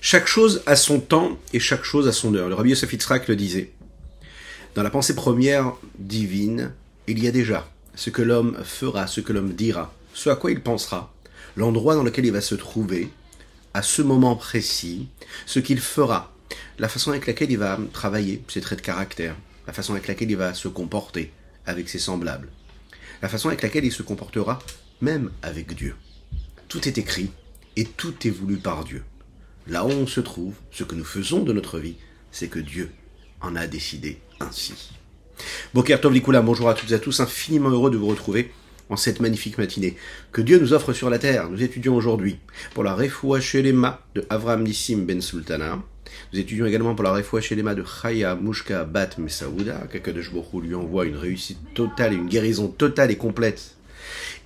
Chaque chose a son temps et chaque chose a son heure. Le Rabbi Yosef le disait. Dans la pensée première divine, il y a déjà ce que l'homme fera, ce que l'homme dira, ce à quoi il pensera, l'endroit dans lequel il va se trouver, à ce moment précis, ce qu'il fera, la façon avec laquelle il va travailler, ses traits de caractère, la façon avec laquelle il va se comporter avec ses semblables, la façon avec laquelle il se comportera même avec Dieu. Tout est écrit et tout est voulu par Dieu. Là où on se trouve, ce que nous faisons de notre vie, c'est que Dieu en a décidé ainsi. Bonjour à toutes et à tous, infiniment heureux de vous retrouver en cette magnifique matinée que Dieu nous offre sur la terre. Nous étudions aujourd'hui pour la Refoua Shelema de Avram Nissim Ben Sultana. Nous étudions également pour la Refoua Shelema de Chaya Mushka Bat Mesaouda. Kakadosh lui envoie une réussite totale, une guérison totale et complète.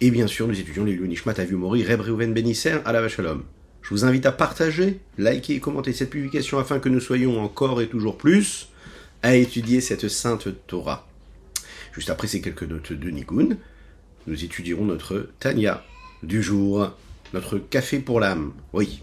Et bien sûr, nous étudions les Nishmat Avu Mori, Reb Reuven Benisser, à la Shalom. Je vous invite à partager, liker et commenter cette publication afin que nous soyons encore et toujours plus à étudier cette sainte Torah. Juste après ces quelques notes de Nigun, nous étudierons notre Tanya du jour, notre café pour l'âme. Oui.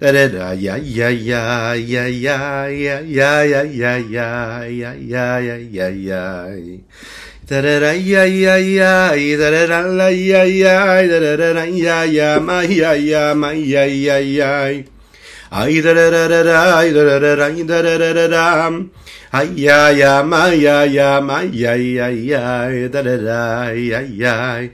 da da da ya ya ya ya ya ya ya ya ya ya ya ya ya ya da da da ya ya ya da da da la ya ya da da da ya ya ma ya ya ma ya ya ya ay da da da da da da da da da da da da Ay ya ya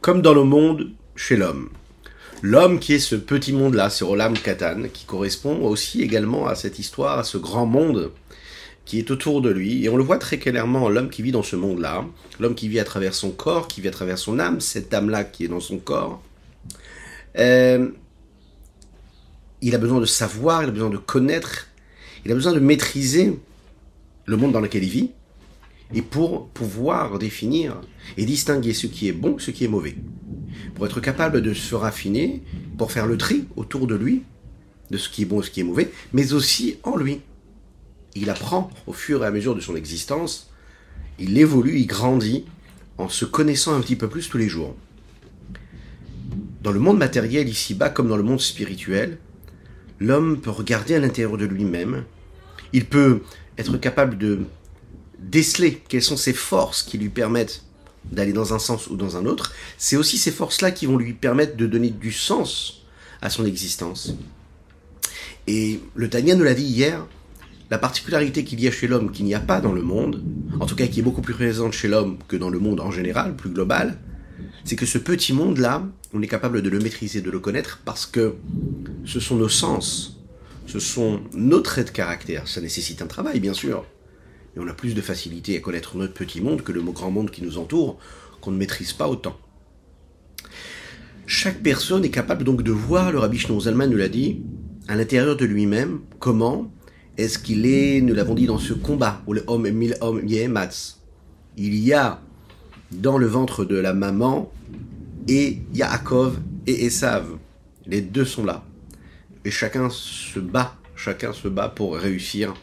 comme dans le monde chez l'homme. L'homme qui est ce petit monde-là, c'est Rolam Katan, qui correspond aussi également à cette histoire, à ce grand monde qui est autour de lui. Et on le voit très clairement, l'homme qui vit dans ce monde-là, l'homme qui vit à travers son corps, qui vit à travers son âme, cette âme-là qui est dans son corps. Euh, il a besoin de savoir, il a besoin de connaître, il a besoin de maîtriser le monde dans lequel il vit, et pour pouvoir définir et distinguer ce qui est bon, ce qui est mauvais. Pour être capable de se raffiner, pour faire le tri autour de lui, de ce qui est bon et ce qui est mauvais, mais aussi en lui il apprend au fur et à mesure de son existence, il évolue, il grandit en se connaissant un petit peu plus tous les jours. Dans le monde matériel ici-bas comme dans le monde spirituel, l'homme peut regarder à l'intérieur de lui-même, il peut être capable de déceler quelles sont ses forces qui lui permettent d'aller dans un sens ou dans un autre. C'est aussi ces forces-là qui vont lui permettre de donner du sens à son existence. Et le Tania nous l'a dit hier, la particularité qu'il y a chez l'homme qu'il n'y a pas dans le monde, en tout cas qui est beaucoup plus présente chez l'homme que dans le monde en général, plus global, c'est que ce petit monde-là, on est capable de le maîtriser, de le connaître, parce que ce sont nos sens, ce sont nos traits de caractère. Ça nécessite un travail, bien sûr. Mais on a plus de facilité à connaître notre petit monde que le grand monde qui nous entoure, qu'on ne maîtrise pas autant. Chaque personne est capable donc de voir, le rabbi Zalman nous l'a dit, à l'intérieur de lui-même, comment est-ce qu'il est, nous l'avons dit dans ce combat, où le homme mille hommes il y a dans le ventre de la maman et Yaakov et Esav. Les deux sont là. Et chacun se bat, chacun se bat pour réussir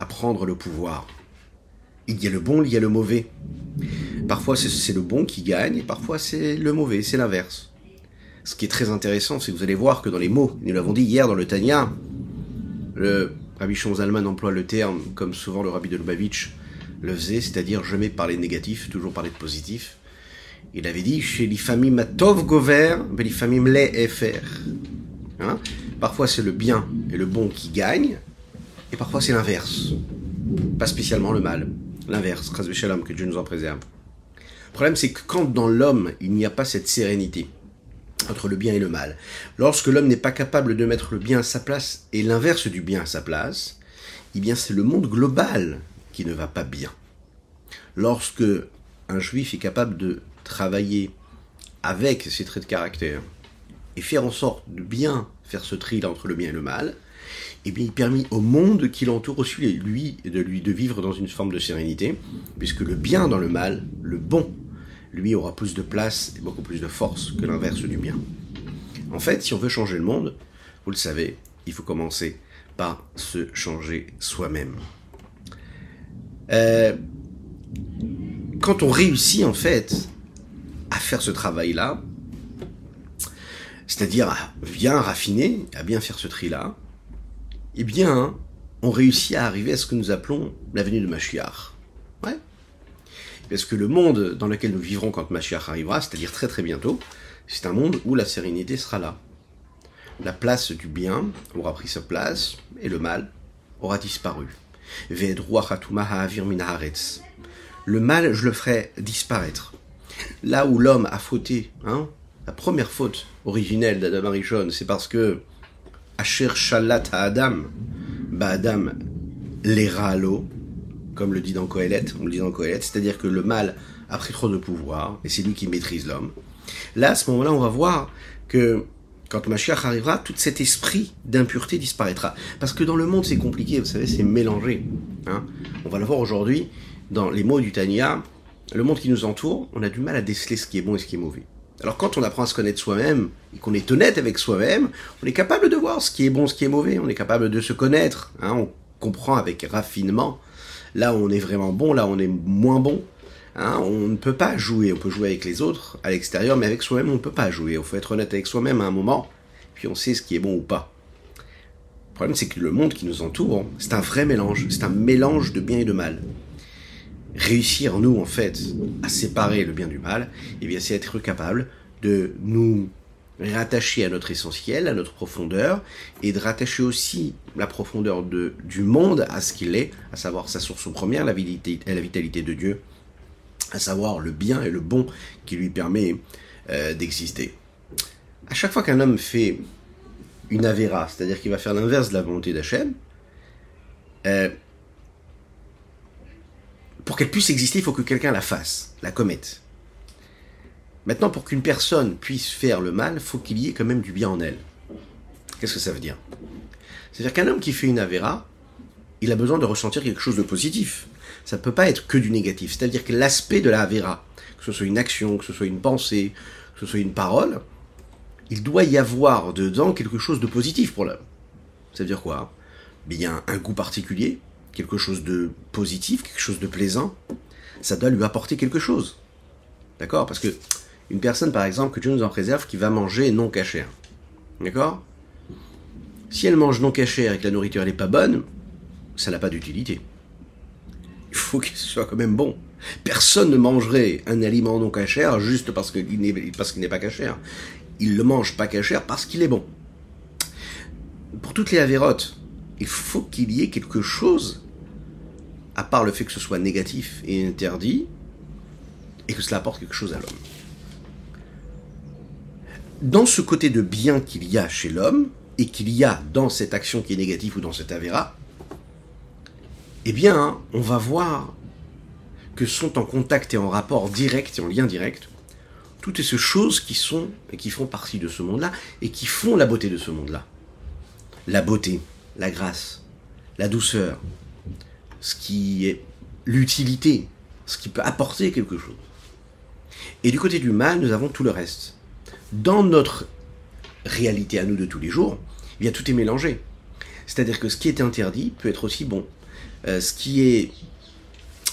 à prendre le pouvoir. Il y a le bon, il y a le mauvais. Parfois c'est le bon qui gagne, et parfois c'est le mauvais, c'est l'inverse. Ce qui est très intéressant, c'est que vous allez voir que dans les mots, nous l'avons dit hier dans le Tanya, le Rabbi Zalman emploie le terme, comme souvent le Rabbi de Lubavitch le faisait, c'est-à-dire jamais parler de négatif, toujours parler de positif. Il avait dit chez l'ifamim matov gover, l'ifamim efer. Hein? Parfois c'est le bien et le bon qui gagnent, et parfois c'est l'inverse. Pas spécialement le mal. L'inverse, que Dieu nous en préserve. Le problème c'est que quand dans l'homme il n'y a pas cette sérénité, entre le bien et le mal. Lorsque l'homme n'est pas capable de mettre le bien à sa place et l'inverse du bien à sa place, eh bien c'est le monde global qui ne va pas bien. Lorsque un juif est capable de travailler avec ses traits de caractère et faire en sorte de bien faire ce tri entre le bien et le mal, eh bien, il permet au monde qui l'entoure aussi, lui, de lui de vivre dans une forme de sérénité, puisque le bien dans le mal, le bon, lui aura plus de place et beaucoup plus de force que l'inverse du bien. En fait, si on veut changer le monde, vous le savez, il faut commencer par se changer soi-même. Euh, quand on réussit en fait à faire ce travail-là, c'est-à-dire à bien raffiner, à bien faire ce tri-là, eh bien, on réussit à arriver à ce que nous appelons l'avenue de Machiar. Ouais. Parce que le monde dans lequel nous vivrons quand Machiar arrivera, c'est-à-dire très très bientôt, c'est un monde où la sérénité sera là. La place du bien aura pris sa place et le mal aura disparu. Le mal, je le ferai disparaître. Là où l'homme a fauté, hein, la première faute originelle d'Adam Arishon, c'est parce que Asher Shalat Adam, bah Adam l'era l'eau, comme le dit dans Kohelet, on le dit dans Kohelet, c'est-à-dire que le mal a pris trop de pouvoir, et c'est lui qui maîtrise l'homme. Là, à ce moment-là, on va voir que quand Mashiach arrivera, tout cet esprit d'impureté disparaîtra. Parce que dans le monde, c'est compliqué, vous savez, c'est mélangé. Hein. On va le voir aujourd'hui dans les mots du Tanya. Le monde qui nous entoure, on a du mal à déceler ce qui est bon et ce qui est mauvais. Alors quand on apprend à se connaître soi-même et qu'on est honnête avec soi-même, on est capable de voir ce qui est bon, ce qui est mauvais. On est capable de se connaître. Hein. On comprend avec raffinement. Là où on est vraiment bon, là où on est moins bon. Hein, on ne peut pas jouer, on peut jouer avec les autres à l'extérieur, mais avec soi-même on ne peut pas jouer. Il faut être honnête avec soi-même à un moment, puis on sait ce qui est bon ou pas. Le problème c'est que le monde qui nous entoure, c'est un vrai mélange, c'est un mélange de bien et de mal. Réussir nous en fait à séparer le bien du mal, eh bien c'est être capable de nous rattacher à notre essentiel, à notre profondeur, et de rattacher aussi la profondeur de, du monde à ce qu'il est, à savoir sa source première, la vitalité, la vitalité de Dieu, à savoir le bien et le bon qui lui permet euh, d'exister. À chaque fois qu'un homme fait une avéra, c'est-à-dire qu'il va faire l'inverse de la volonté d'Hachem, euh, pour qu'elle puisse exister, il faut que quelqu'un la fasse, la commette. Maintenant, pour qu'une personne puisse faire le mal, il faut qu'il y ait quand même du bien en elle. Qu'est-ce que ça veut dire? C'est-à-dire qu'un homme qui fait une avéra, il a besoin de ressentir quelque chose de positif ça ne peut pas être que du négatif. C'est-à-dire que l'aspect de la Avera, que ce soit une action, que ce soit une pensée, que ce soit une parole, il doit y avoir dedans quelque chose de positif pour l'homme. Ça veut dire quoi? Bien, un goût particulier, quelque chose de positif, quelque chose de plaisant, ça doit lui apporter quelque chose. D'accord? Parce que une personne, par exemple, que Dieu nous en préserve, qui va manger non cachère. D'accord? Si elle mange non cachère et que la nourriture n'est pas bonne, ça n'a pas d'utilité il faut qu'il soit quand même bon. Personne ne mangerait un aliment non cachère juste parce qu'il n'est, pas cachère. Il le mange pas cachère parce qu'il est bon. Pour toutes les avérotes, il faut qu'il y ait quelque chose, à part le fait que ce soit négatif et interdit, et que cela apporte quelque chose à l'homme. Dans ce côté de bien qu'il y a chez l'homme, et qu'il y a dans cette action qui est négative ou dans cette avéra, eh bien, on va voir que sont en contact et en rapport direct et en lien direct toutes ces choses qui sont et qui font partie de ce monde-là et qui font la beauté de ce monde-là. La beauté, la grâce, la douceur, ce qui est l'utilité, ce qui peut apporter quelque chose. Et du côté du mal, nous avons tout le reste. Dans notre réalité à nous de tous les jours, eh bien tout est mélangé. C'est-à-dire que ce qui est interdit peut être aussi bon. Euh, ce qui est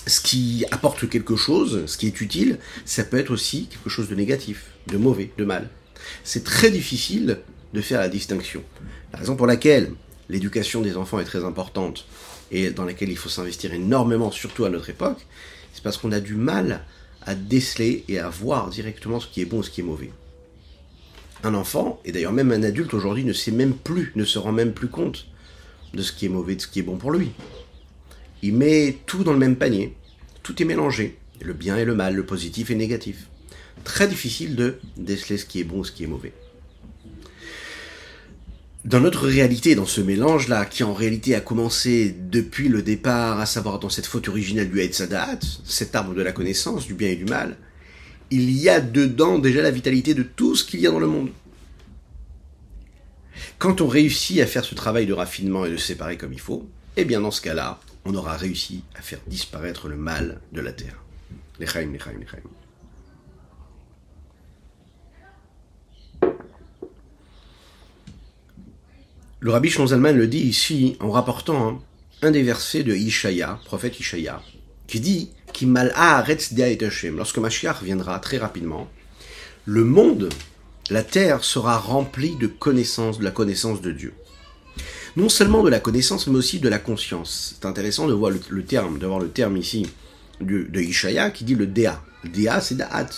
ce qui apporte quelque chose, ce qui est utile, ça peut être aussi quelque chose de négatif, de mauvais, de mal. C'est très difficile de faire la distinction. La raison pour laquelle l'éducation des enfants est très importante et dans laquelle il faut s'investir énormément, surtout à notre époque, c'est parce qu'on a du mal à déceler et à voir directement ce qui est bon et ce qui est mauvais. Un enfant, et d'ailleurs même un adulte aujourd'hui, ne sait même plus, ne se rend même plus compte de ce qui est mauvais, de ce qui est bon pour lui il met tout dans le même panier. Tout est mélangé. Le bien et le mal, le positif et le négatif. Très difficile de déceler ce qui est bon, ce qui est mauvais. dans notre réalité, dans ce mélange-là, qui en réalité a commencé depuis le départ, à savoir dans cette faute originelle du Haetzadat, cet arbre de la connaissance, du bien et du mal, il y a dedans déjà la vitalité de tout ce qu'il y a dans le monde. Quand on réussit à faire ce travail de raffinement et de séparer comme il faut, eh bien dans ce cas-là, on aura réussi à faire disparaître le mal de la terre. Le rabbi Shonzalman le dit ici en rapportant hein, un des versets de Ishaya, prophète Ishaya, qui dit Lorsque Mashiach viendra très rapidement, le monde, la terre sera remplie de connaissance, de la connaissance de Dieu. Non seulement de la connaissance, mais aussi de la conscience. C'est intéressant de voir le, terme, de voir le terme ici de, de Ishaya qui dit le Dea. Dea, c'est Da'at.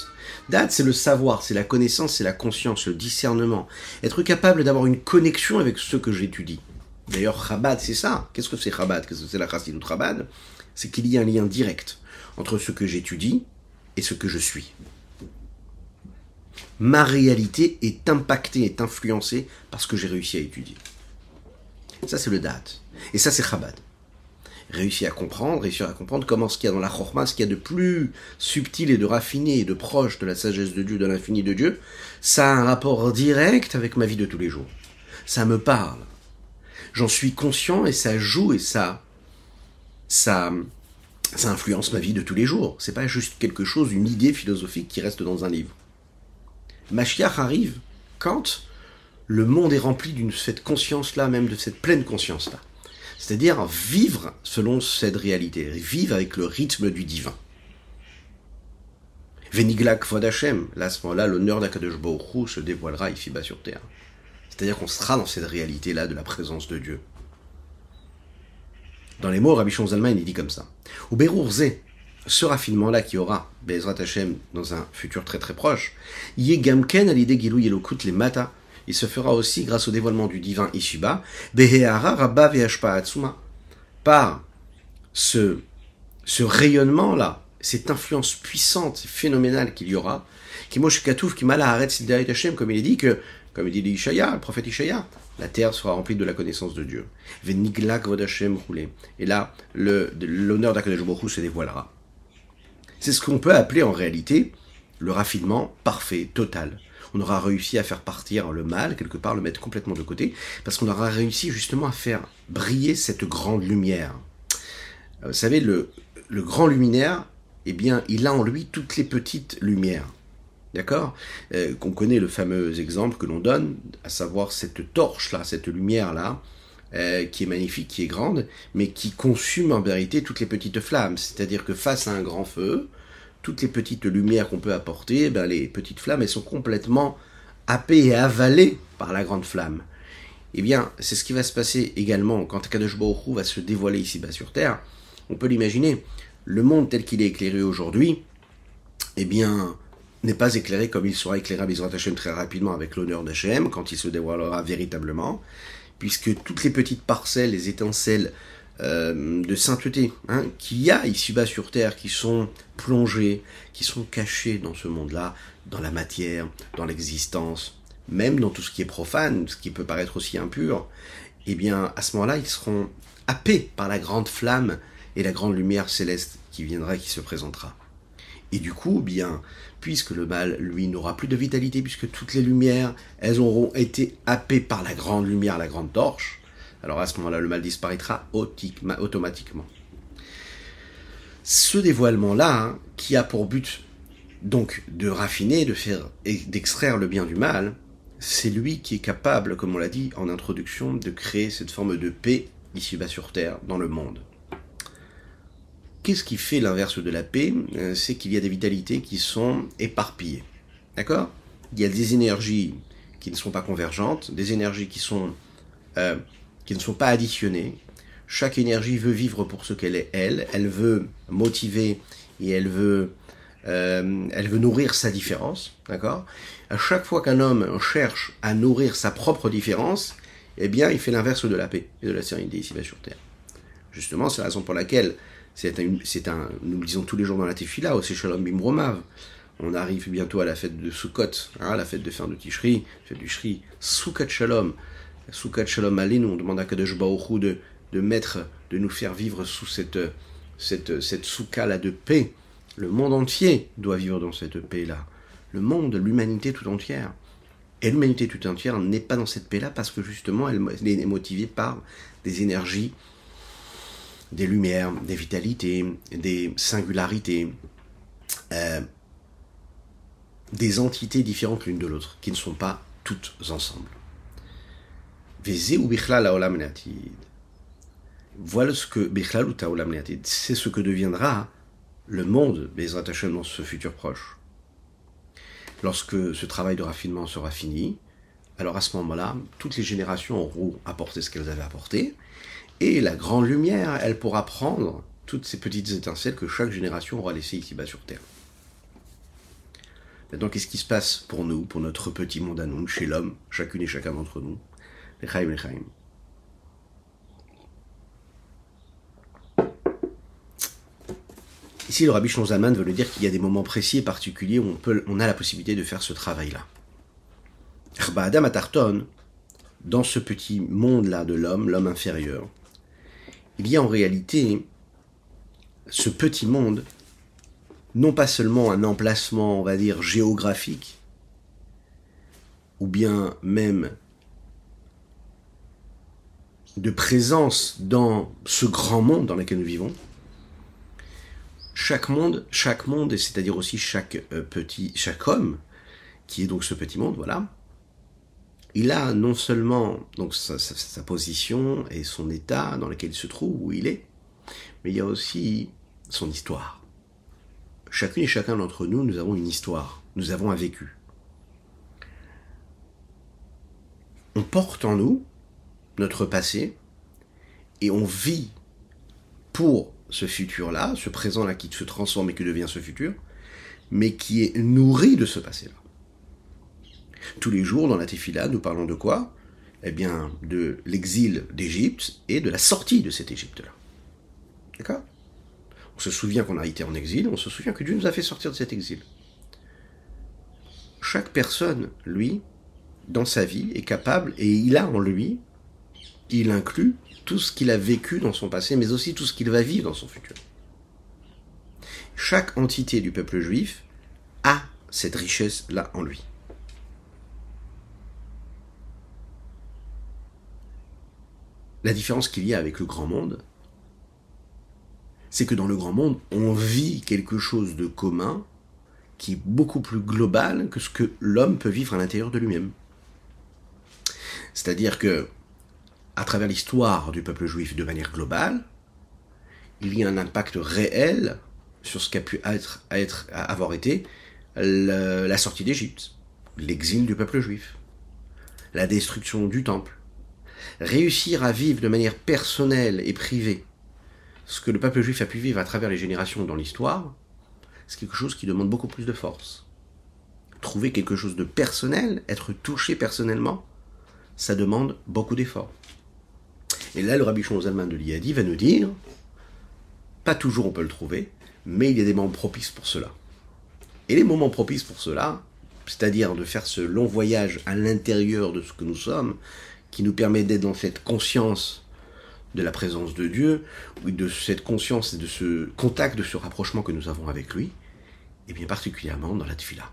Da'at, c'est le savoir, c'est la connaissance, c'est la conscience, le discernement. Être capable d'avoir une connexion avec ce que j'étudie. D'ailleurs, Chabad, c'est ça. Qu'est-ce que c'est Chabad? Qu'est-ce que c'est la Chassidut Chabad? C'est qu'il y a un lien direct entre ce que j'étudie et ce que je suis. Ma réalité est impactée, est influencée par ce que j'ai réussi à étudier. Ça, c'est le Da'at. Et ça, c'est Chabad réussir à comprendre, réussir à comprendre comment ce qu'il y a dans la chorma, ce qu'il y a de plus subtil et de raffiné et de proche de la sagesse de Dieu, de l'infini de Dieu, ça a un rapport direct avec ma vie de tous les jours. Ça me parle. J'en suis conscient et ça joue et ça, ça, ça influence ma vie de tous les jours. C'est pas juste quelque chose, une idée philosophique qui reste dans un livre. Mashiach arrive quand le monde est rempli d'une cette conscience-là, même de cette pleine conscience-là. C'est-à-dire vivre selon cette réalité, vivre avec le rythme du divin. Veniglak Vodachem, là à ce moment-là, l'honneur d'Akadosh se dévoilera ici-bas sur terre. C'est-à-dire qu'on sera dans cette réalité-là de la présence de Dieu. Dans les mots, Rabbi Zalman, il dit comme ça. Ou ce raffinement-là qui aura, Bezrat Hashem, dans un futur très très proche, Yegamken à l'idée Gilou Yelokut les Mata, il se fera aussi grâce au dévoilement du divin Ishiba, Behehara Rabba Atsuma. Par ce, ce rayonnement-là, cette influence puissante, phénoménale qu'il y aura, Katouf, Hashem, comme il est dit que, comme il dit le prophète Ishaya, la terre sera remplie de la connaissance de Dieu. Et là, l'honneur d'Akadosh se dévoilera. C'est ce qu'on peut appeler en réalité le raffinement parfait, total, on aura réussi à faire partir le mal, quelque part le mettre complètement de côté, parce qu'on aura réussi justement à faire briller cette grande lumière. Euh, vous savez, le, le grand luminaire, eh bien, il a en lui toutes les petites lumières. D'accord? Euh, Qu'on connaît le fameux exemple que l'on donne, à savoir cette torche-là, cette lumière-là, euh, qui est magnifique, qui est grande, mais qui consume en vérité toutes les petites flammes. C'est-à-dire que face à un grand feu, toutes les petites lumières qu'on peut apporter, ben les petites flammes, elles sont complètement happées et avalées par la grande flamme. Eh bien, c'est ce qui va se passer également quand Kadosh Baruch va se dévoiler ici-bas sur Terre. On peut l'imaginer. Le monde tel qu'il est éclairé aujourd'hui, eh bien, n'est pas éclairé comme il sera éclairé à Bizrat Hashem très rapidement avec l'honneur d'Hachem, quand il se dévoilera véritablement, puisque toutes les petites parcelles, les étincelles euh, de sainteté hein, qu'il y a ici-bas sur Terre, qui sont plongés, qui sont cachés dans ce monde-là, dans la matière, dans l'existence, même dans tout ce qui est profane, ce qui peut paraître aussi impur, eh bien, à ce moment-là, ils seront happés par la grande flamme et la grande lumière céleste qui viendra, qui se présentera. Et du coup, bien, puisque le mal, lui, n'aura plus de vitalité, puisque toutes les lumières, elles auront été happées par la grande lumière, la grande torche, alors à ce moment-là, le mal disparaîtra automatiquement. Ce dévoilement-là, hein, qui a pour but donc de raffiner, de faire d'extraire le bien du mal, c'est lui qui est capable, comme on l'a dit en introduction, de créer cette forme de paix ici-bas sur Terre, dans le monde. Qu'est-ce qui fait l'inverse de la paix? Euh, C'est qu'il y a des vitalités qui sont éparpillées. D'accord? Il y a des énergies qui ne sont pas convergentes, des énergies euh, qui ne sont pas additionnés. Chaque énergie veut vivre pour ce qu'elle est elle, elle veut motiver et elle veut, euh, nourrir sa différence, d'accord? À chaque fois qu'un homme cherche à nourrir sa propre différence, eh bien, il fait l'inverse de la paix et de la sérénité ici-bas sur Terre. Justement, c'est la raison pour laquelle c'est un, un, nous le disons tous les jours dans la Tefila, au Shalom Bimromav. On arrive bientôt à la fête de Sukkot, hein, la fête de fin de Tishri, fête du Shri, Sukkot Shalom, Soukat Shalom Alinu, on demande à Kadosh Baruch de, de mettre, de nous faire vivre sous cette, cette, cette souka là de paix. Le monde entier doit vivre dans cette paix-là. Le monde, l'humanité tout entière. Et l'humanité tout entière n'est pas dans cette paix-là parce que justement elle est motivée par des énergies, des lumières, des vitalités, des singularités, euh, des entités différentes l'une de l'autre, qui ne sont pas toutes ensemble. Voilà ce que c'est ce que deviendra le monde des dans ce futur proche. Lorsque ce travail de raffinement sera fini, alors à ce moment-là, toutes les générations auront apporté ce qu'elles avaient apporté, et la grande lumière, elle pourra prendre toutes ces petites étincelles que chaque génération aura laissées ici-bas sur Terre. Maintenant, qu'est-ce qui se passe pour nous, pour notre petit monde à nous, chez l'homme, chacune et chacun d'entre nous? Ici, le Rabbi Shonzaman veut nous dire qu'il y a des moments précis et particuliers où on a la possibilité de faire ce travail-là. Adam Atarton, dans ce petit monde-là de l'homme, l'homme inférieur, il y a en réalité ce petit monde, non pas seulement un emplacement, on va dire, géographique, ou bien même de présence dans ce grand monde dans lequel nous vivons, chaque monde, chaque monde, c'est-à-dire aussi chaque euh, petit, chaque homme, qui est donc ce petit monde, voilà, il a non seulement donc sa, position et son état dans lequel il se trouve, où il est, mais il y a aussi son histoire. Chacune et chacun d'entre nous, nous avons une histoire, nous avons un vécu. On porte en nous notre passé et on vit pour ce futur-là, ce présent-là qui se transforme et qui devient ce futur, mais qui est nourri de ce passé-là. Tous les jours, dans la Tefila, nous parlons de quoi? Eh bien, de l'exil d'Égypte et de la sortie de cette Égypte-là. D'accord? On se souvient qu'on a été en exil, on se souvient que Dieu nous a fait sortir de cet exil. Chaque personne, lui, dans sa vie, est capable, et il a en lui, il inclut tout ce qu'il a vécu dans son passé, mais aussi tout ce qu'il va vivre dans son futur. Chaque entité du peuple juif a cette richesse-là en lui. La différence qu'il y a avec le grand monde, c'est que dans le grand monde, on vit quelque chose de commun qui est beaucoup plus global que ce que l'homme peut vivre à l'intérieur de lui-même. C'est-à-dire que à travers l'histoire du peuple juif de manière globale, il y a un impact réel sur ce qu'a pu être, être, avoir été la sortie d'Égypte, l'exil du peuple juif, la destruction du temple. Réussir à vivre de manière personnelle et privée ce que le peuple juif a pu vivre à travers les générations dans l'histoire, c'est quelque chose qui demande beaucoup plus de force. Trouver quelque chose de personnel, être touché personnellement, ça demande beaucoup d'efforts. Et là, le Rabbi Zalman de l'Iadi va nous dire, pas toujours on peut le trouver, mais il y a des moments propices pour cela. Et les moments propices pour cela, c'est-à-dire de faire ce long voyage à l'intérieur de ce que nous sommes, qui nous permet d'être dans cette conscience de la présence de Dieu, ou de cette conscience et de ce contact, de ce rapprochement que nous avons avec lui, et bien particulièrement dans la tfila.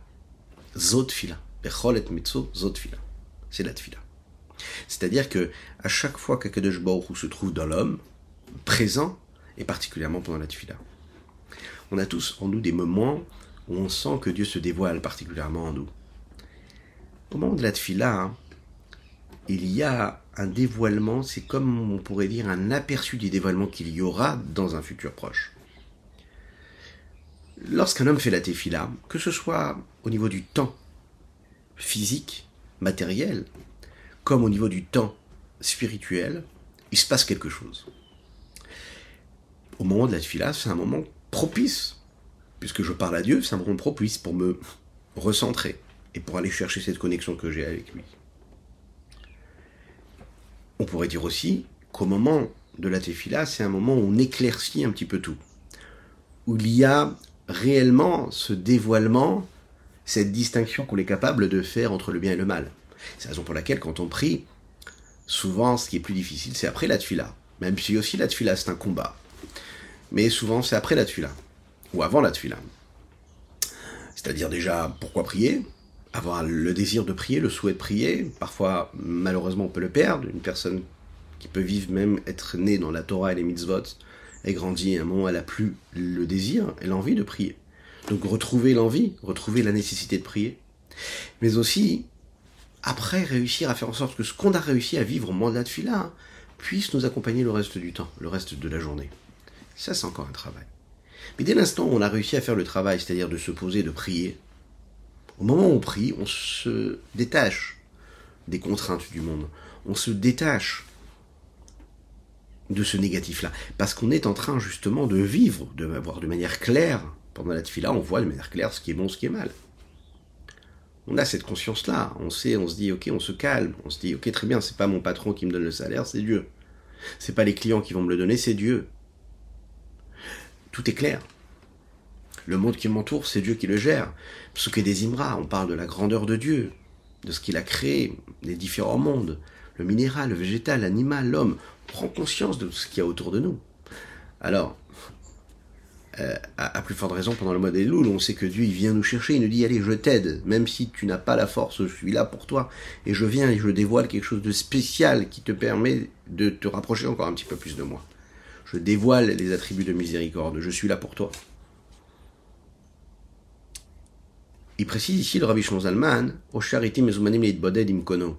Zot tfila. Et zot tfila. C'est la tfila. C'est-à-dire que à chaque fois qu'Akadosh Baruch se trouve dans l'homme, présent, et particulièrement pendant la tefila, on a tous en nous des moments où on sent que Dieu se dévoile particulièrement en nous. Au moment de la tefila, hein, il y a un dévoilement, c'est comme on pourrait dire un aperçu du dévoilement qu'il y aura dans un futur proche. Lorsqu'un homme fait la tefila, que ce soit au niveau du temps physique, matériel, comme au niveau du temps spirituel, il se passe quelque chose. Au moment de la fila, c'est un moment propice, puisque je parle à Dieu, c'est un moment propice pour me recentrer et pour aller chercher cette connexion que j'ai avec lui. On pourrait dire aussi qu'au moment de la tefila, c'est un moment où on éclaircit un petit peu tout, où il y a réellement ce dévoilement, cette distinction qu'on est capable de faire entre le bien et le mal. C'est la raison pour laquelle, quand on prie, Souvent, ce qui est plus difficile, c'est après la tfila. Même si aussi la tfila, c'est un combat. Mais souvent, c'est après la tfila. Ou avant la tfila. C'est-à-dire déjà, pourquoi prier? Avoir le désir de prier, le souhait de prier. Parfois, malheureusement, on peut le perdre. Une personne qui peut vivre, même être née dans la Torah et les mitzvot, et grandi, à un moment, elle a plus le désir et l'envie de prier. Donc retrouver l'envie, retrouver la nécessité de prier. Mais aussi, après, réussir à faire en sorte que ce qu'on a réussi à vivre au moment de la tfila puisse nous accompagner le reste du temps, le reste de la journée. Ça, c'est encore un travail. Mais dès l'instant où on a réussi à faire le travail, c'est-à-dire de se poser, de prier, au moment où on prie, on se détache des contraintes du monde. On se détache de ce négatif-là. Parce qu'on est en train justement de vivre, de voir de manière claire, pendant la tfila, on voit de manière claire ce qui est bon, ce qui est mal. On a cette conscience-là. On sait, on se dit, ok, on se calme. On se dit, ok, très bien, c'est pas mon patron qui me donne le salaire, c'est Dieu. C'est pas les clients qui vont me le donner, c'est Dieu. Tout est clair. Le monde qui m'entoure, c'est Dieu qui le gère. Ce que des Imra, on parle de la grandeur de Dieu, de ce qu'il a créé, des différents mondes, le minéral, le végétal, l'animal, l'homme. On prend conscience de ce qu'il y a autour de nous. Alors, euh, à, plus forte raison pendant le mois des louls, on sait que Dieu vient nous chercher, il nous dit allez je t'aide, même si tu n'as pas la force, je suis là pour toi, et je viens et je dévoile quelque chose de spécial qui te permet de te rapprocher encore un petit peu plus de moi. Je dévoile les attributs de miséricorde, je suis là pour toi. Il précise ici le Rabbi Zalman, au charité mezumanim boded imkono.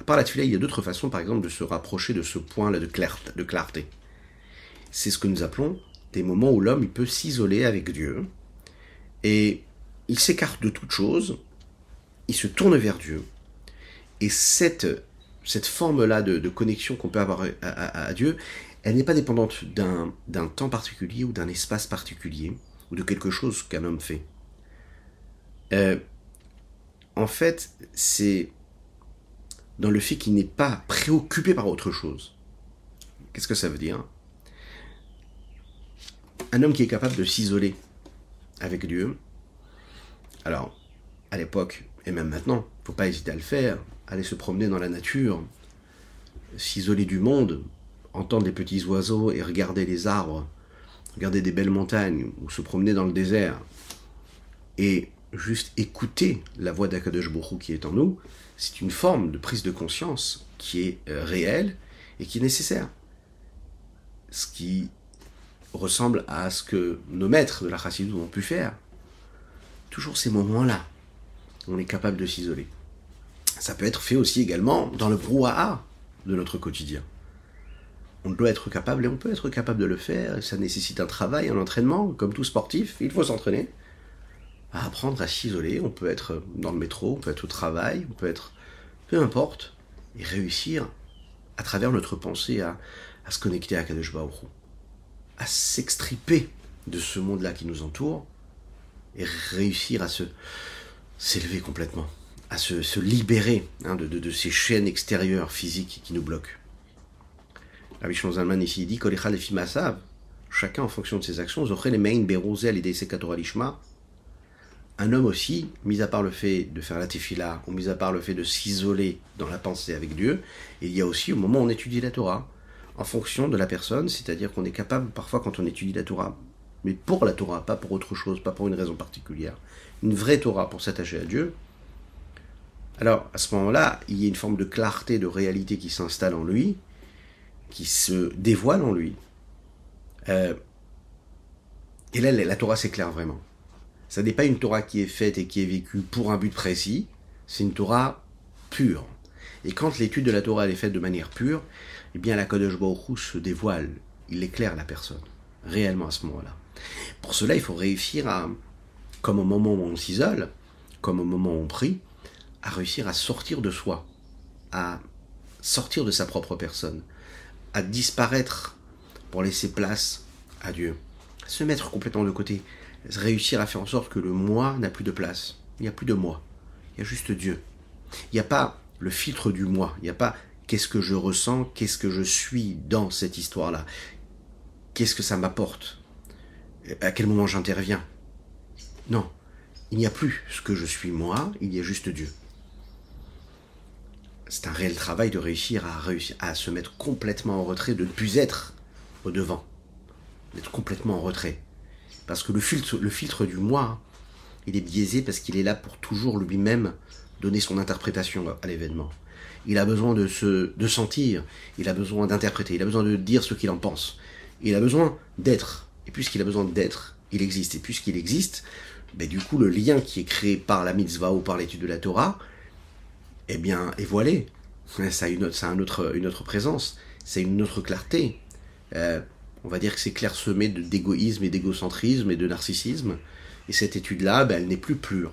À part la tuile, il y a d'autres façons, par exemple, de se rapprocher de ce point-là de clarté. C'est ce que nous appelons des moments où l'homme peut s'isoler avec Dieu et il s'écarte de toute chose, il se tourne vers Dieu. Et cette forme-là de, connexion qu'on peut avoir à, Dieu, elle n'est pas dépendante d'un temps particulier ou d'un espace particulier ou de quelque chose qu'un homme fait. Euh, en fait, c'est dans le fait qu'il n'est pas préoccupé par autre chose. Qu'est-ce que ça veut dire? Un homme qui est capable de s'isoler avec Dieu. Alors, à l'époque, et même maintenant, il ne faut pas hésiter à le faire, aller se promener dans la nature, s'isoler du monde, entendre des petits oiseaux et regarder les arbres, regarder des belles montagnes ou se promener dans le désert et juste écouter la voix d'Akadosh Borou qui est en nous, c'est une forme de prise de conscience qui est euh, réelle et qui est nécessaire. Ce qui ressemble à ce que nos maîtres de la chassidou ont pu faire. Toujours ces moments-là, on est capable de s'isoler. Ça peut être fait aussi également dans le brouhaha de notre quotidien. On doit être capable et on peut être capable de le faire. Ça nécessite un travail, un entraînement, comme tout sportif. Il faut s'entraîner à apprendre à s'isoler. On peut être dans le métro, on peut être au travail, on peut être peu importe, et réussir à travers notre pensée à, se connecter à Kadesh Baruch à s'extriper de ce monde-là qui nous entoure et réussir à se s'élever complètement, à se, libérer hein, de, ces chaînes extérieures physiques qui nous bloquent. Rabbi Zalman ici dit chacun en fonction de ses actions, les main et un homme aussi, mis à part le fait de faire la tefila, ou mis à part le fait de s'isoler dans la pensée avec Dieu, il y a aussi au moment où on étudie la Torah, en fonction de la personne, c'est-à-dire qu'on est capable parfois quand on étudie la Torah, mais pour la Torah, pas pour autre chose, pas pour une raison particulière, une vraie Torah pour s'attacher à Dieu, alors à ce moment-là, il y a une forme de clarté, de réalité qui s'installe en lui, qui se dévoile en lui. Euh, et là, la Torah s'éclaire vraiment. Ça n'est pas une Torah qui est faite et qui est vécue pour un but précis, c'est une Torah pure. Et quand l'étude de la Torah est faite de manière pure, eh bien la Kodesh Baruch se dévoile, il éclaire la personne, réellement à ce moment-là. Pour cela, il faut réussir à, comme au moment où on s'isole, comme au moment où on prie, à réussir à sortir de soi, à sortir de sa propre personne, à disparaître pour laisser place à Dieu, à se mettre complètement de côté, réussir à faire en sorte que le moi n'a plus de place. Il n'y a plus de moi, il y a juste Dieu. Il n'y a pas le filtre du moi, il n'y a pas Qu'est-ce que je ressens Qu'est-ce que je suis dans cette histoire-là Qu'est-ce que ça m'apporte? À quel moment j'interviens? Non, il n'y a plus ce que je suis moi, il y a juste Dieu. c'est un réel travail de réussir à, réussir à se mettre complètement en retrait, de ne plus être au devant, d'être complètement en retrait. Parce que le filtre, du moi, il est biaisé parce qu'il est là pour toujours lui-même donner son interprétation à l'événement. Il a besoin de se, sentir, il a besoin d'interpréter, il a besoin de dire ce qu'il en pense. Il a besoin d'être. Et puisqu'il a besoin d'être, il existe. Et puisqu'il existe, ben du coup, le lien qui est créé par la mitzvah ou par l'étude de la Torah, eh bien, est voilé. Ça a une autre, ça a une autre, une autre présence, c'est une autre clarté. Euh, on va dire que c'est clairsemé d'égoïsme et d'égocentrisme et de narcissisme. Et cette étude-là, ben, elle n'est plus pure.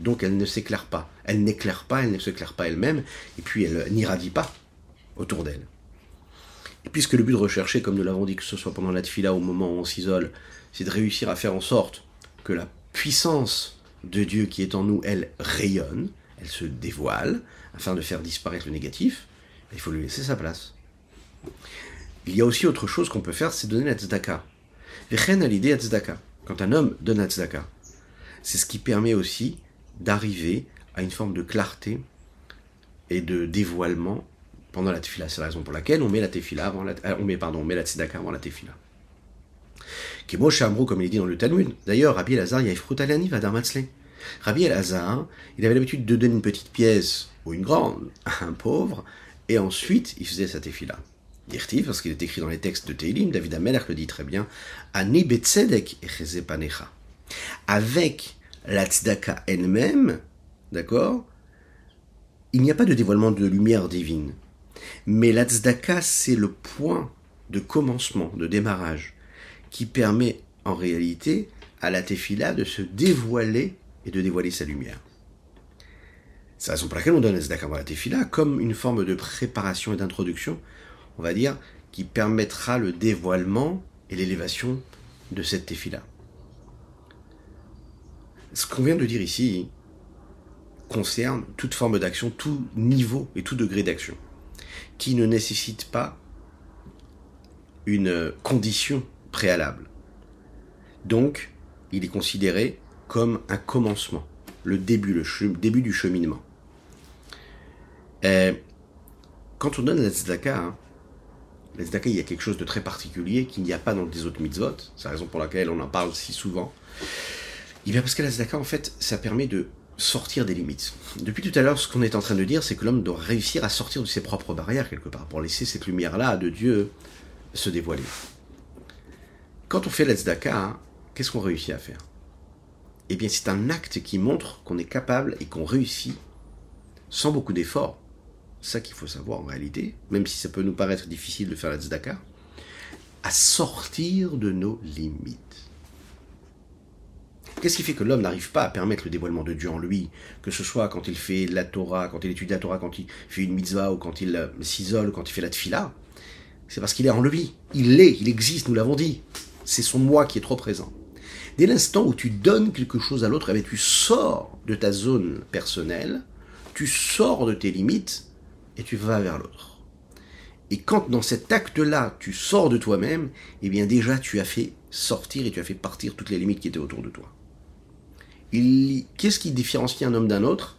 Donc elle ne s'éclaire pas. Elle n'éclaire pas, elle ne s'éclaire pas elle-même, et puis elle n'irradie pas autour d'elle. Et puisque le but recherché, comme nous l'avons dit, que ce soit pendant la tfila, au moment où on s'isole, c'est de réussir à faire en sorte que la puissance de Dieu qui est en nous, elle rayonne, elle se dévoile, afin de faire disparaître le négatif, il faut lui laisser sa place. Il y a aussi autre chose qu'on peut faire, c'est donner la tzedaka. Vechen l'idée tzedaka. Quand un homme donne la tzedaka, c'est ce qui permet aussi d'arriver à une forme de clarté et de dévoilement pendant la tefila. C'est la raison pour laquelle on met la tefila avant la, euh, on met, pardon, on met la tzedaka avant la tefila. Kemoshe comme il est dit dans le Talmud. D'ailleurs, Rabbi Elazar Yaifrut Alani va Rabbi Elazar, il avait l'habitude de donner une petite pièce ou une grande à un pauvre, et ensuite il faisait sa tefila. Dirtiv, parce qu'il est écrit dans les textes de Teilim, David Amelach le dit très bien, Ani betzedek panecha. Avec la tzedaka elle-même, d'accord, il n'y a pas de dévoilement de lumière divine. Mais la tzedaka, c'est le point de commencement, de démarrage, qui permet en réalité à la tefila de se dévoiler et de dévoiler sa lumière. C'est la raison pour laquelle on donne la tzedaka à la tefila comme une forme de préparation et d'introduction, on va dire, qui permettra le dévoilement et l'élévation de cette tefila. Ce qu'on vient de dire ici concerne toute forme d'action, tout niveau et tout degré d'action qui ne nécessite pas une condition préalable. Donc, il est considéré comme un commencement, le début, le début du cheminement. Quand on donne la tzedaka, hein, il y a quelque chose de très particulier qu'il n'y a pas dans les autres mitzvot. C'est la raison pour laquelle on en parle si souvent. Il bien parce que la tzedaka, en fait, ça permet de sortir des limites. Depuis tout à l'heure, ce qu'on est en train de dire, c'est que l'homme doit réussir à sortir de ses propres barrières quelque part, pour laisser cette lumière-là de Dieu se dévoiler. Quand on fait la hein, qu'est-ce qu'on réussit à faire? Eh bien, c'est un acte qui montre qu'on est capable et qu'on réussit, sans beaucoup d'efforts, ça qu'il faut savoir en réalité, même si ça peut nous paraître difficile de faire la tzedaka, à sortir de nos limites. Qu'est-ce qui fait que l'homme n'arrive pas à permettre le dévoilement de Dieu en lui, que ce soit quand il fait la Torah, quand il étudie la Torah, quand il fait une mitzvah, ou quand il euh, s'isole, ou quand il fait la tfila C'est parce qu'il est en lui. Il l'est, il existe, nous l'avons dit. C'est son moi qui est trop présent. Dès l'instant où tu donnes quelque chose à l'autre, eh tu sors de ta zone personnelle, tu sors de tes limites, et tu vas vers l'autre. Et quand dans cet acte-là, tu sors de toi-même, eh bien déjà tu as fait sortir et tu as fait partir toutes les limites qui étaient autour de toi. Qu'est-ce qui différencie un homme d'un autre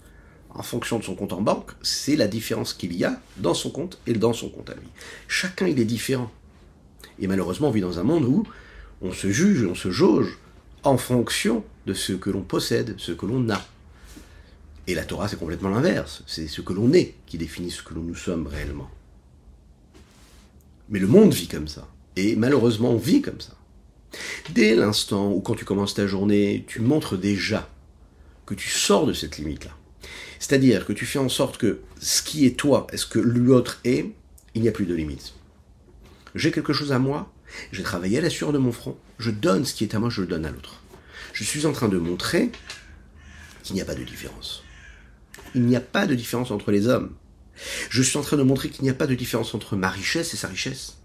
en fonction de son compte en banque? C'est la différence qu'il y a dans son compte et dans son compte à lui. Chacun, il est différent. Et malheureusement, on vit dans un monde où on se juge, on se jauge en fonction de ce que l'on possède, ce que l'on a. Et la Torah, c'est complètement l'inverse. C'est ce que l'on est qui définit ce que nous sommes réellement. Mais le monde vit comme ça. Et malheureusement, on vit comme ça. Dès l'instant où quand tu commences ta journée, tu montres déjà que tu sors de cette limite-là. C'est-à-dire que tu fais en sorte que ce qui est toi est ce que l'autre est, il n'y a plus de limite. J'ai quelque chose à moi, j'ai travaillé à la sueur de mon front, je donne ce qui est à moi, je le donne à l'autre. Je suis en train de montrer qu'il n'y a pas de différence. Il n'y a pas de différence entre les hommes. Je suis en train de montrer qu'il n'y a pas de différence entre ma richesse et sa richesse.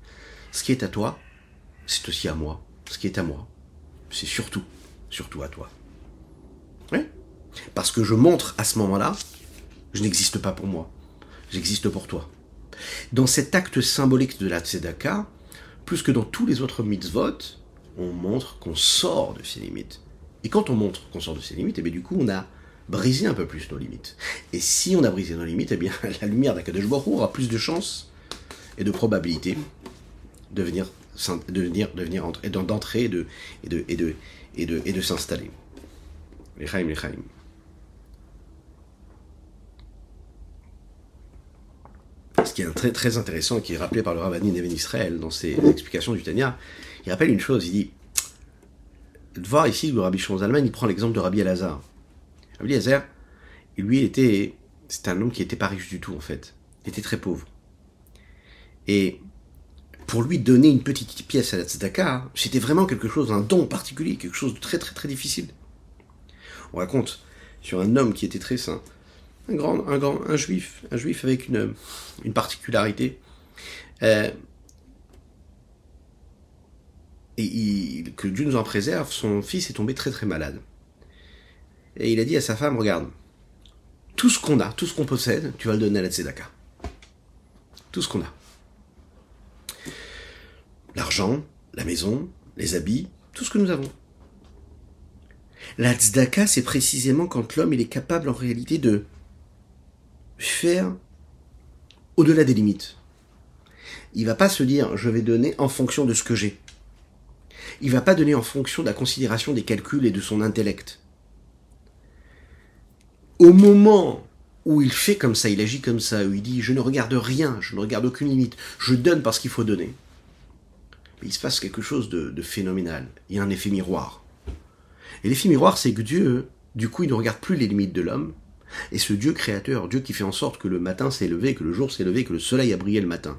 Ce qui est à toi, c'est aussi à moi ce qui est à moi, c'est surtout, surtout à toi. Oui Parce que je montre à ce moment-là, je n'existe pas pour moi, j'existe pour toi. Dans cet acte symbolique de la tzedaka, plus que dans tous les autres mitzvot, on montre qu'on sort de ses limites. Et quand on montre qu'on sort de ses limites, et eh bien du coup, on a briser un peu plus nos limites. Et si on a brisé nos limites, eh bien, la lumière d'Akadosh Baruch aura plus de chances et de probabilités de venir, de venir, de venir entrer, d'entrer et de, et de, et de, et de, et de s'installer. Lechaim, lechaim. Ce qui est très, très intéressant, qui est rappelé par le Rabbani Neven Israël dans ses explications du Tanya, il rappelle une chose, il dit, de voir ici le Rabbi Shimon Zalman, il prend l'exemple de Rabbi Elazar. Rabbi Elazar, lui, était, c'était un homme qui était pas riche du tout, en fait. Il était très pauvre. Et pour lui donner une petite pièce à la tzedaka, c'était vraiment quelque chose, un don particulier, quelque chose de très très très difficile. On raconte sur un homme qui était très saint, un grand, un grand, un juif, un juif avec une, une particularité. Euh, et que Dieu nous en préserve, son fils est tombé très très malade. Et il a dit à sa femme, regarde, tout ce qu'on a, tout ce qu'on possède, tu vas le donner à la tzedaka. Tout ce qu'on a. L'argent, la maison, les habits, tout ce que nous avons. La tzedaka, c'est précisément quand l'homme est capable en réalité de faire au-delà des limites. Il va pas se dire je vais donner en fonction de ce que j'ai. Il va pas donner en fonction de la considération des calculs et de son intellect. Au moment où il fait comme ça, il agit comme ça, où il dit je ne regarde rien, je ne regarde aucune limite, je donne parce qu'il faut donner. Il se passe quelque chose de, de phénoménal. Il y a un effet miroir. Et l'effet miroir, c'est que Dieu, du coup, il ne regarde plus les limites de l'homme, et ce Dieu créateur, Dieu qui fait en sorte que le matin s'est levé, que le jour s'est levé, que le soleil a brillé le matin,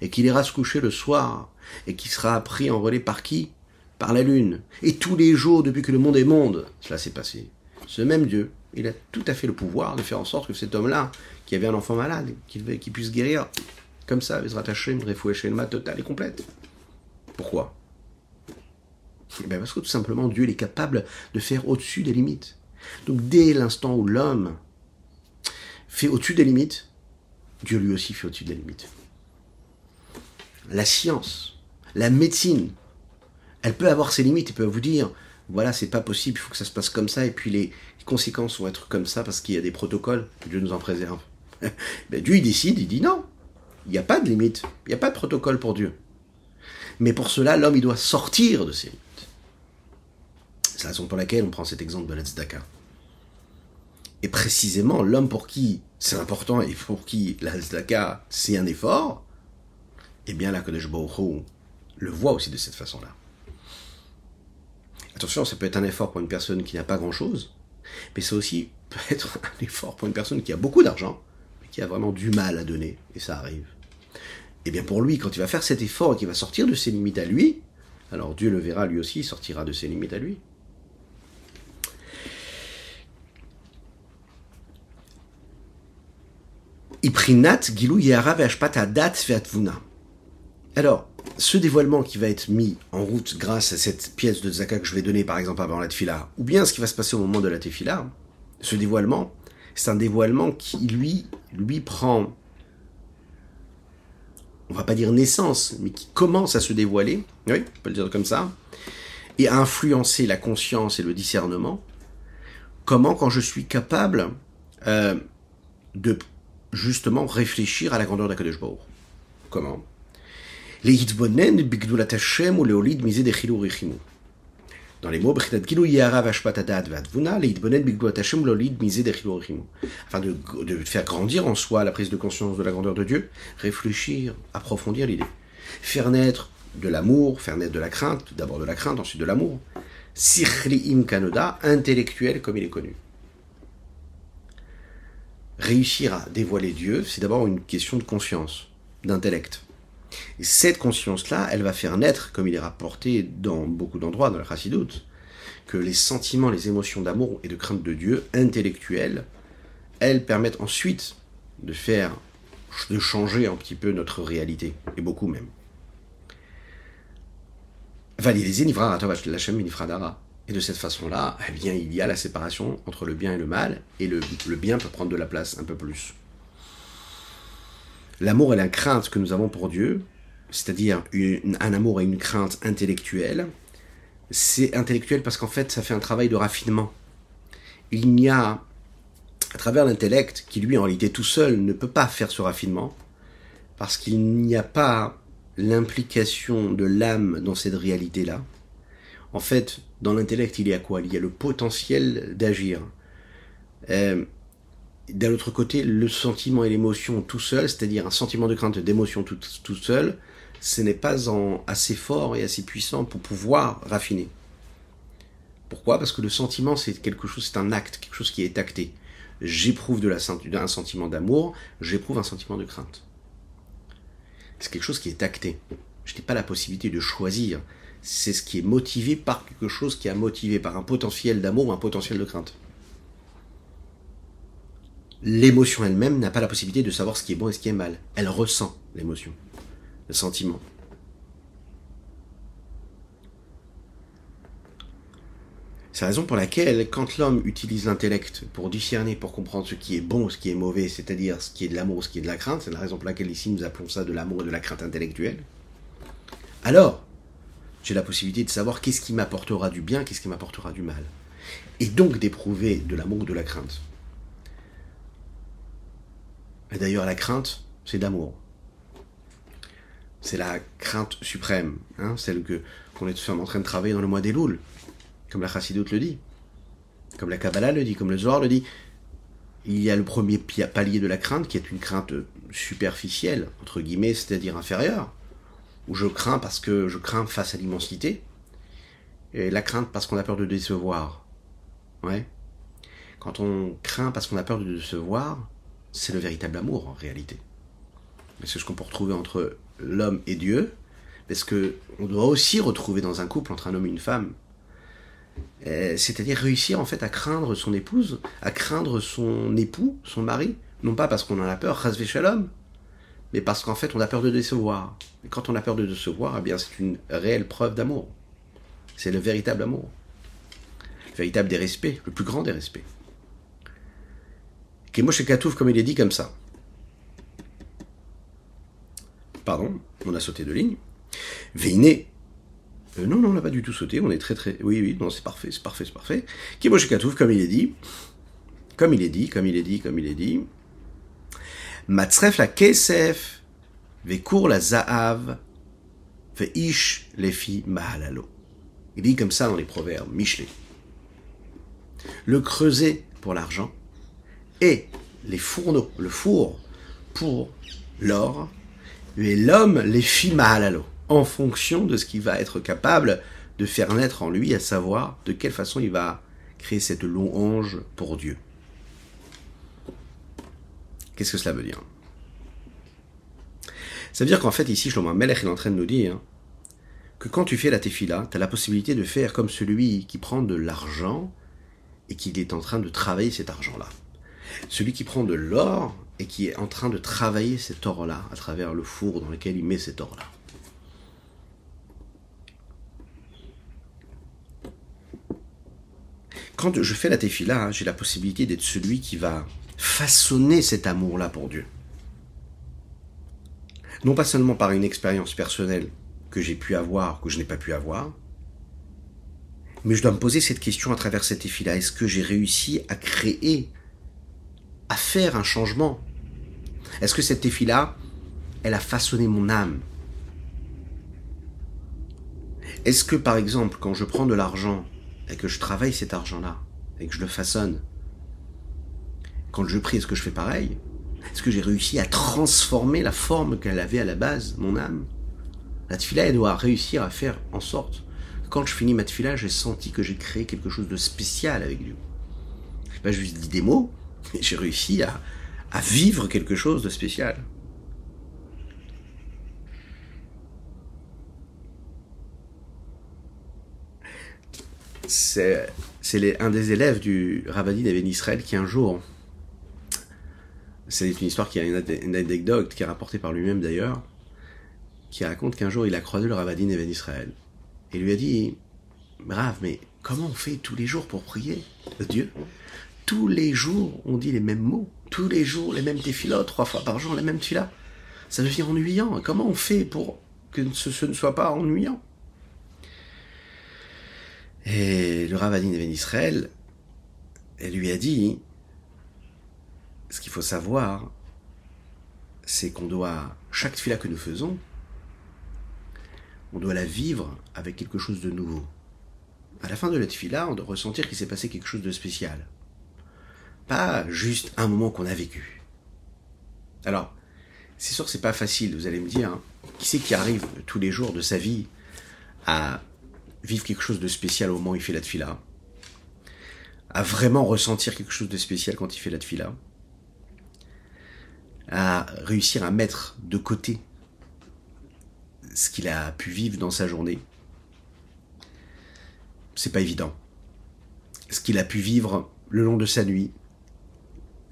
et qu'il ira se coucher le soir, et qui sera pris en relais par qui? Par la lune. Et tous les jours, depuis que le monde est monde, cela s'est passé. Ce même Dieu, il a tout à fait le pouvoir de faire en sorte que cet homme-là, qui avait un enfant malade, qu'il puisse guérir comme ça, avec Hashem, le totale et complète. Pourquoi? Eh bien Parce que tout simplement, Dieu est capable de faire au-dessus des limites. Donc dès l'instant où l'homme fait au-dessus des limites, Dieu lui aussi fait au-dessus des limites. La science, la médecine, elle peut avoir ses limites, elle peut vous dire, voilà, c'est pas possible, il faut que ça se passe comme ça, et puis les conséquences vont être comme ça parce qu'il y a des protocoles, Dieu nous en préserve. ben, Dieu il décide, il dit non, il n'y a pas de limite, il n'y a pas de protocole pour Dieu. Mais pour cela, l'homme il doit sortir de ses limites. C'est la raison pour laquelle on prend cet exemple de la tzedaka. Et précisément, l'homme pour qui c'est important et pour qui la tzedaka c'est un effort, eh bien la Kodesh Baruch le voit aussi de cette façon-là. Attention, ça peut être un effort pour une personne qui n'a pas grand-chose, mais ça aussi peut être un effort pour une personne qui a beaucoup d'argent, mais qui a vraiment du mal à donner, et ça arrive. Eh bien pour lui, quand il va faire cet effort et qu'il va sortir de ses limites à lui, alors Dieu le verra lui aussi, il sortira de ses limites à lui. Alors, ce dévoilement qui va être mis en route grâce à cette pièce de Zaka que je vais donner par exemple avant la tefila, ou bien ce qui va se passer au moment de la tefila, ce dévoilement, c'est un dévoilement qui lui, lui prend, on va pas dire naissance, mais qui commence à se dévoiler, oui, on peut le dire comme ça, et à influencer la conscience et le discernement. Comment quand je suis capable euh, de justement réfléchir à la grandeur d'Akadosh. Comment? Dans les mots, afin de, de faire grandir en soi la prise de conscience de la grandeur de Dieu, réfléchir, approfondir l'idée, faire naître de l'amour, faire naître de la crainte, d'abord de la crainte, ensuite de l'amour, im kanoda, intellectuel comme il est connu. réussir à dévoiler Dieu, c'est d'abord une question de conscience, d'intellect. Et cette conscience-là, elle va faire naître, comme il est rapporté dans beaucoup d'endroits dans le Chassidut, que les sentiments, les émotions d'amour et de crainte de Dieu, intellectuelles, elles permettent ensuite de faire, de changer un petit peu notre réalité, et beaucoup même. Et de cette façon-là, eh bien, il y a la séparation entre le bien et le mal, et le, bien peut prendre de la place un peu plus. L'amour et la crainte que nous avons pour Dieu, c'est-à-dire un amour et une crainte intellectuelle, c'est intellectuel parce qu'en fait, ça fait un travail de raffinement. il n'y a, à travers l'intellect, qui lui en réalité tout seul ne peut pas faire ce raffinement, parce qu'il n'y a pas l'implication de l'âme dans cette réalité-là. En fait, dans l'intellect, il y a quoi? Il y a le potentiel d'agir. Euh, d'un autre côté, le sentiment et l'émotion tout seul, c'est-à-dire un sentiment de crainte, d'émotion tout, tout seul, ce n'est pas assez fort et assez puissant pour pouvoir raffiner. Pourquoi? Parce que le sentiment, c'est quelque chose, c'est un acte, quelque chose qui est acté. J'éprouve un sentiment d'amour, j'éprouve un sentiment de crainte. C'est quelque chose qui est acté. Je n'ai pas la possibilité de choisir. C'est ce qui est motivé par quelque chose qui est motivé par un potentiel d'amour ou un potentiel de crainte. L'émotion elle-même n'a pas la possibilité de savoir ce qui est bon et ce qui est mal. Elle ressent l'émotion, le sentiment. C'est la raison pour laquelle, quand l'homme utilise l'intellect pour discerner, pour comprendre ce qui est bon, ce qui est mauvais, c'est-à-dire ce qui est de l'amour, ce qui est de la crainte, c'est la raison pour laquelle ici nous appelons ça de l'amour et de la crainte intellectuelle, alors j'ai la possibilité de savoir qu'est-ce qui m'apportera du bien, qu'est-ce qui m'apportera du mal. Et donc d'éprouver de l'amour ou de la crainte. Et d'ailleurs, la crainte, c'est d'amour. C'est la crainte suprême, hein, celle que qu'on est en train de travailler dans le mois des Louls comme la Chassidoute le dit, comme la Kabbalah le dit, comme le Zohar le dit. Il y a le premier palier de la crainte, qui est une crainte superficielle, entre guillemets, c'est-à-dire inférieure, où je crains parce que je crains face à l'immensité, et la crainte parce qu'on a peur de décevoir. Ouais. Quand on craint parce qu'on a peur de décevoir, c'est le véritable amour en réalité. C'est ce qu'on peut retrouver entre l'homme et Dieu, parce que on doit aussi retrouver dans un couple entre un homme et une femme euh, c'est-à-dire réussir en fait à craindre son épouse, à craindre son époux, son mari, non pas parce qu'on en a peur, rasvé shalom, mais parce qu'en fait on a peur de décevoir. Et quand on a peur de décevoir, eh bien c'est une réelle preuve d'amour. C'est le véritable amour. Le véritable des respects, le plus grand des respects. Moshe Katouf, comme il est dit comme ça. Pardon, on a sauté de ligne. Veiné, euh, non, non, on n'a pas du tout sauté, on est très très... Oui, oui, non, c'est parfait, c'est parfait, c'est parfait. Kimosh Katouf, comme il est dit, comme il est dit, comme il est dit, comme il est dit, Matzref la kesef, vekour la zaav, veish lefi mahalalo. Il dit comme ça dans les proverbes, Michelet. Le creuset pour l'argent et les fourneaux, le four pour l'or, et l'homme les fit mahalalo en fonction de ce qu'il va être capable de faire naître en lui, à savoir de quelle façon il va créer cette louange pour Dieu. Qu'est-ce que cela veut dire? Ça veut dire qu'en fait, ici, Shlomo Melech est en train de nous dire que quand tu fais la tefila, tu as la possibilité de faire comme celui qui prend de l'argent et qui est en train de travailler cet argent-là. Celui qui prend de l'or et qui est en train de travailler cet or-là à travers le four dans lequel il met cet or-là. quand je fais la tefila, hein, j'ai la possibilité d'être celui qui va façonner cet amour-là pour Dieu. Non pas seulement par une expérience personnelle que j'ai pu avoir, que je n'ai pas pu avoir, mais je dois me poser cette question à travers cette tefila. Est-ce que j'ai réussi à créer, à faire un changement. Est-ce que cette tefila, elle a façonné mon âme? Est-ce que par exemple, quand je prends de l'argent et que je travaille cet argent-là, et que je le façonne, quand je prie, est-ce que je fais pareil? Est-ce que j'ai réussi à transformer la forme qu'elle avait à la base, mon âme? La tfila, elle doit réussir à faire en sorte quand je finis ma tfila, j'ai senti que j'ai créé quelque chose de spécial avec Dieu. Je n'ai pas juste dit des mots, j'ai réussi à, vivre quelque chose de spécial. c'est un des élèves du Ravadi d'Even Israël qui un jour, c'est une histoire qui a une, anecdote qui est rapportée par lui-même d'ailleurs, qui raconte qu'un jour il a croisé le Ravadi d'Even Israël et lui a dit, brave, mais comment on fait tous les jours pour prier Dieu? Tous les jours on dit les mêmes mots, tous les jours les mêmes téphilotes, trois fois par jour les mêmes tefillah. Ça devient ennuyant. Comment on fait pour que ce ne soit pas ennuyant? Et le Ravadin Even Israël elle lui a dit, ce qu'il faut savoir, c'est qu'on doit, chaque fila que nous faisons, on doit la vivre avec quelque chose de nouveau. À la fin de la fila, on doit ressentir qu'il s'est passé quelque chose de spécial. Pas juste un moment qu'on a vécu. Alors, c'est sûr que c'est pas facile, vous allez me dire. Hein. Qui c'est qui arrive tous les jours de sa vie à vivre quelque chose de spécial au moment où il fait la tfila À vraiment ressentir quelque chose de spécial quand il fait la tfila À réussir à mettre de côté ce qu'il a pu vivre dans sa journée? C'est pas évident. Ce qu'il a pu vivre le long de sa nuit,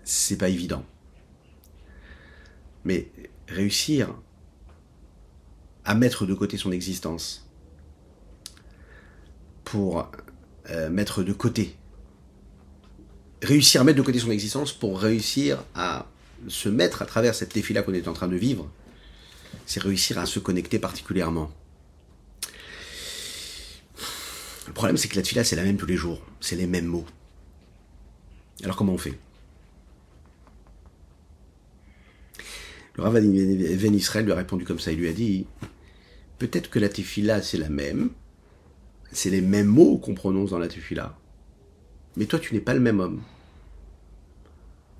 c'est pas évident. Mais réussir à mettre de côté son existence pour euh, mettre de côté, réussir à mettre de côté son existence pour réussir à se mettre à travers cette défi-là qu'on est en train de vivre, c'est réussir à se connecter particulièrement. Le problème, c'est que la tefila, c'est la même tous les jours, c'est les mêmes mots. Alors comment on fait? Le Rav Ben Israël lui a répondu comme ça. Il lui a dit Peut-être que la tefila, c'est la même. C'est les mêmes mots qu'on prononce dans la tefila. Mais toi, tu n'es pas le même homme.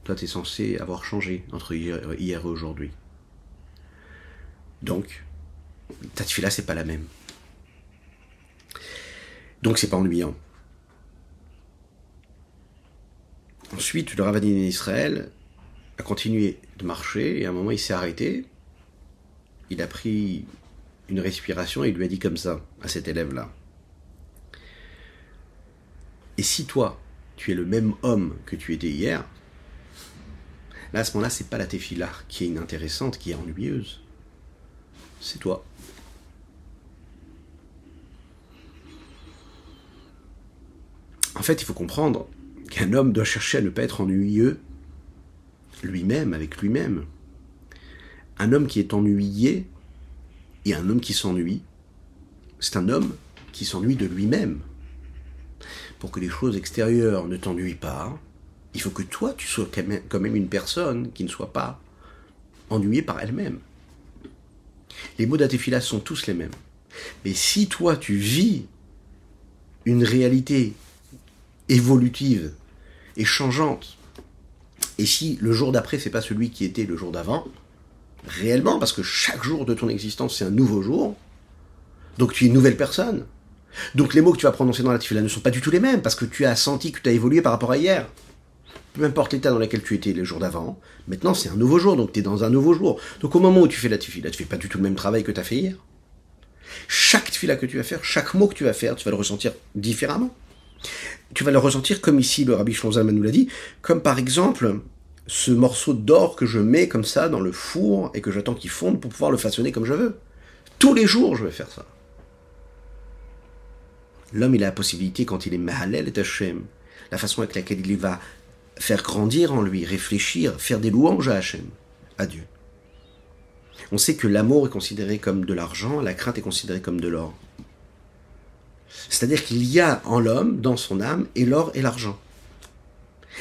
Toi, tu es censé avoir changé entre hier, et aujourd'hui. Donc, ta tefila, c'est pas la même. Donc, c'est pas ennuyant. Ensuite, le Rav Ben Israël a continué de marcher et à un moment il s'est arrêté. Il a pris une respiration et il lui a dit comme ça à cet élève-là. Et si toi, tu es le même homme que tu étais hier, là à ce moment-là, c'est pas la téfila qui est inintéressante, qui est ennuyeuse. C'est toi. En fait, il faut comprendre qu'un homme doit chercher à ne pas être ennuyeux lui-même, avec lui-même. Un homme qui est ennuyé et un homme qui s'ennuie, c'est un homme qui s'ennuie de lui-même. Pour que les choses extérieures ne t'ennuient pas, il faut que toi, tu sois quand même une personne qui ne soit pas ennuyée par elle-même. Les mots d'Atefila sont tous les mêmes. Mais si toi, tu vis une réalité évolutive et changeante, et si le jour d'après, c'est pas celui qui était le jour d'avant, réellement, parce que chaque jour de ton existence, c'est un nouveau jour, donc tu es une nouvelle personne. Donc les mots que tu vas prononcer dans la tefila ne sont pas du tout les mêmes, parce que tu as senti que tu as évolué par rapport à hier. Peu importe l'état dans lequel tu étais le jour d'avant, maintenant c'est un nouveau jour, donc tu es dans un nouveau jour. Donc au moment où tu fais la tefila, tu fais pas du tout le même travail que tu as fait hier. Chaque tefila que tu vas faire, chaque mot que tu vas faire, tu vas le ressentir différemment tu vas le ressentir comme ici le Rabbi Shlomo nous l'a dit, comme par exemple ce morceau d'or que je mets comme ça dans le four et que j'attends qu'il fonde pour pouvoir le façonner comme je veux. Tous les jours, je vais faire ça. L'homme, il a la possibilité, quand il est Mahalel et Hachem, la façon avec laquelle il va faire grandir en lui, réfléchir, faire des louanges à Hachem, à Dieu. On sait que l'amour est considéré comme de l'argent, la crainte est considérée comme de l'or. C'est-à-dire qu'il y a en l'homme, dans son âme, et l'or et l'argent.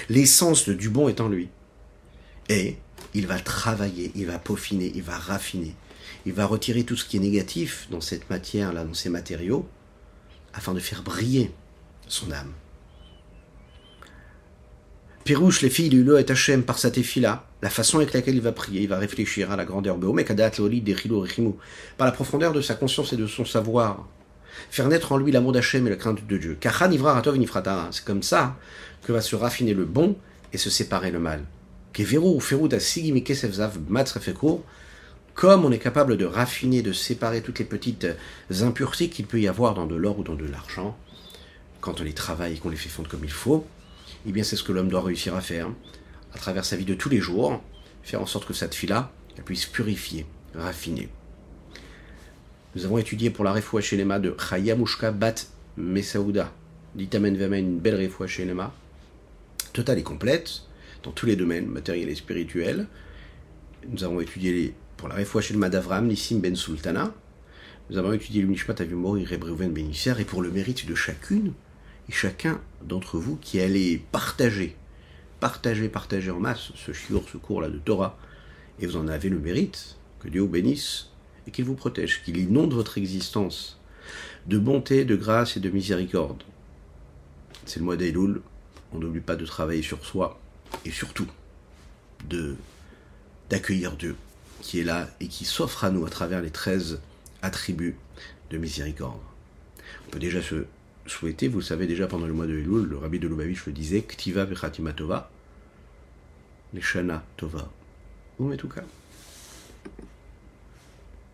L'essence du bon est en lui. Et il va travailler, il va peaufiner, il va raffiner. Il va retirer tout ce qui est négatif dans cette matière-là, dans ces matériaux, afin de faire briller son âme. Pérouche, les filles du et Hachem par sa là, la façon avec laquelle il va prier, il va réfléchir à la grandeur, par la profondeur de sa conscience et de son savoir, faire naître en lui l'amour d'Hachem et la crainte de Dieu. C'est comme ça que va se raffiner le bon et se séparer le mal. Comme on est capable de raffiner, de séparer toutes les petites impuretés qu'il peut y avoir dans de l'or ou dans de l'argent, quand on les travaille et qu'on les fait fondre comme il faut, eh bien c'est ce que l'homme doit réussir à faire, à travers sa vie de tous les jours, faire en sorte que cette fille-là, puisse purifier, raffiner. Nous avons étudié pour la refoua Shelema de Chayamushka Bat Mesaouda. L'itamen Vamen, une belle refoua Shelema. Totale et complète, dans tous les domaines, matériels et spirituels. Nous avons étudié pour la refoua Shelema d'Avram, Nissim Ben Sultana. Nous avons étudié l'Unishmat Avimori Rebreuven Ben Et pour le mérite de chacune, et chacun d'entre vous qui allez partager, partager, partager en masse ce shiur, ce cours-là de Torah, et vous en avez le mérite, que Dieu vous bénisse et qu'il vous protège, qu'il inonde votre existence de bonté, de grâce et de miséricorde. C'est le mois d'Elul, on n'oublie pas de travailler sur soi et surtout de d'accueillir Dieu qui est là et qui s'offre à nous à travers les 13 attributs de miséricorde. On peut déjà se souhaiter, vous le savez déjà pendant le mois de le rabbi de Lubavitch le disait, Ktiva vechatima tova, les shana tova. Ou.